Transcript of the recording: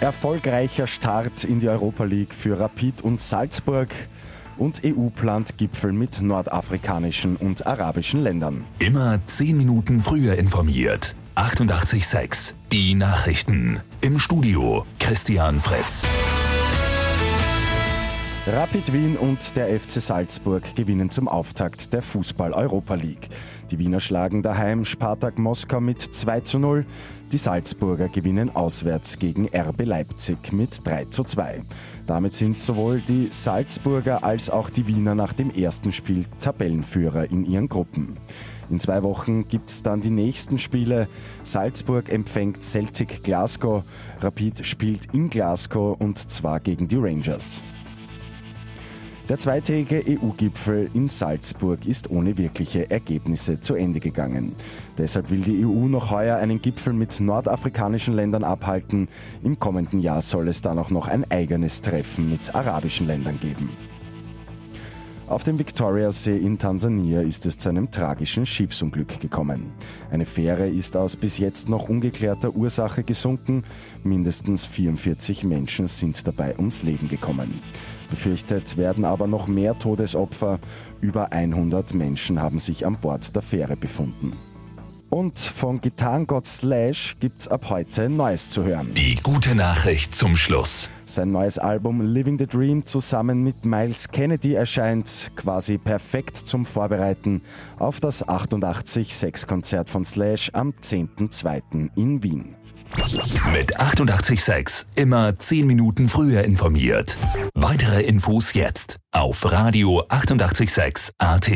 Erfolgreicher Start in die Europa League für Rapid und Salzburg und EU plant Gipfel mit nordafrikanischen und arabischen Ländern. Immer 10 Minuten früher informiert. 88.6 Die Nachrichten. Im Studio Christian Fritz. Rapid Wien und der FC Salzburg gewinnen zum Auftakt der Fußball-Europa League. Die Wiener schlagen daheim Spartak Moskau mit 2 zu 0. Die Salzburger gewinnen auswärts gegen RB Leipzig mit 3 zu 2. Damit sind sowohl die Salzburger als auch die Wiener nach dem ersten Spiel Tabellenführer in ihren Gruppen. In zwei Wochen gibt es dann die nächsten Spiele. Salzburg empfängt Celtic Glasgow, Rapid spielt in Glasgow und zwar gegen die Rangers. Der zweitägige EU-Gipfel in Salzburg ist ohne wirkliche Ergebnisse zu Ende gegangen. Deshalb will die EU noch heuer einen Gipfel mit nordafrikanischen Ländern abhalten. Im kommenden Jahr soll es dann auch noch ein eigenes Treffen mit arabischen Ländern geben. Auf dem Victoria-See in Tansania ist es zu einem tragischen Schiffsunglück gekommen. Eine Fähre ist aus bis jetzt noch ungeklärter Ursache gesunken. Mindestens 44 Menschen sind dabei ums Leben gekommen. Befürchtet werden aber noch mehr Todesopfer. Über 100 Menschen haben sich an Bord der Fähre befunden. Und von Gitarrengott Slash gibt's ab heute Neues zu hören. Die gute Nachricht zum Schluss. Sein neues Album Living the Dream zusammen mit Miles Kennedy erscheint quasi perfekt zum Vorbereiten auf das 88-6-Konzert von Slash am 10.2. in Wien. Mit 88.6 immer 10 Minuten früher informiert. Weitere Infos jetzt auf Radio 886 AT.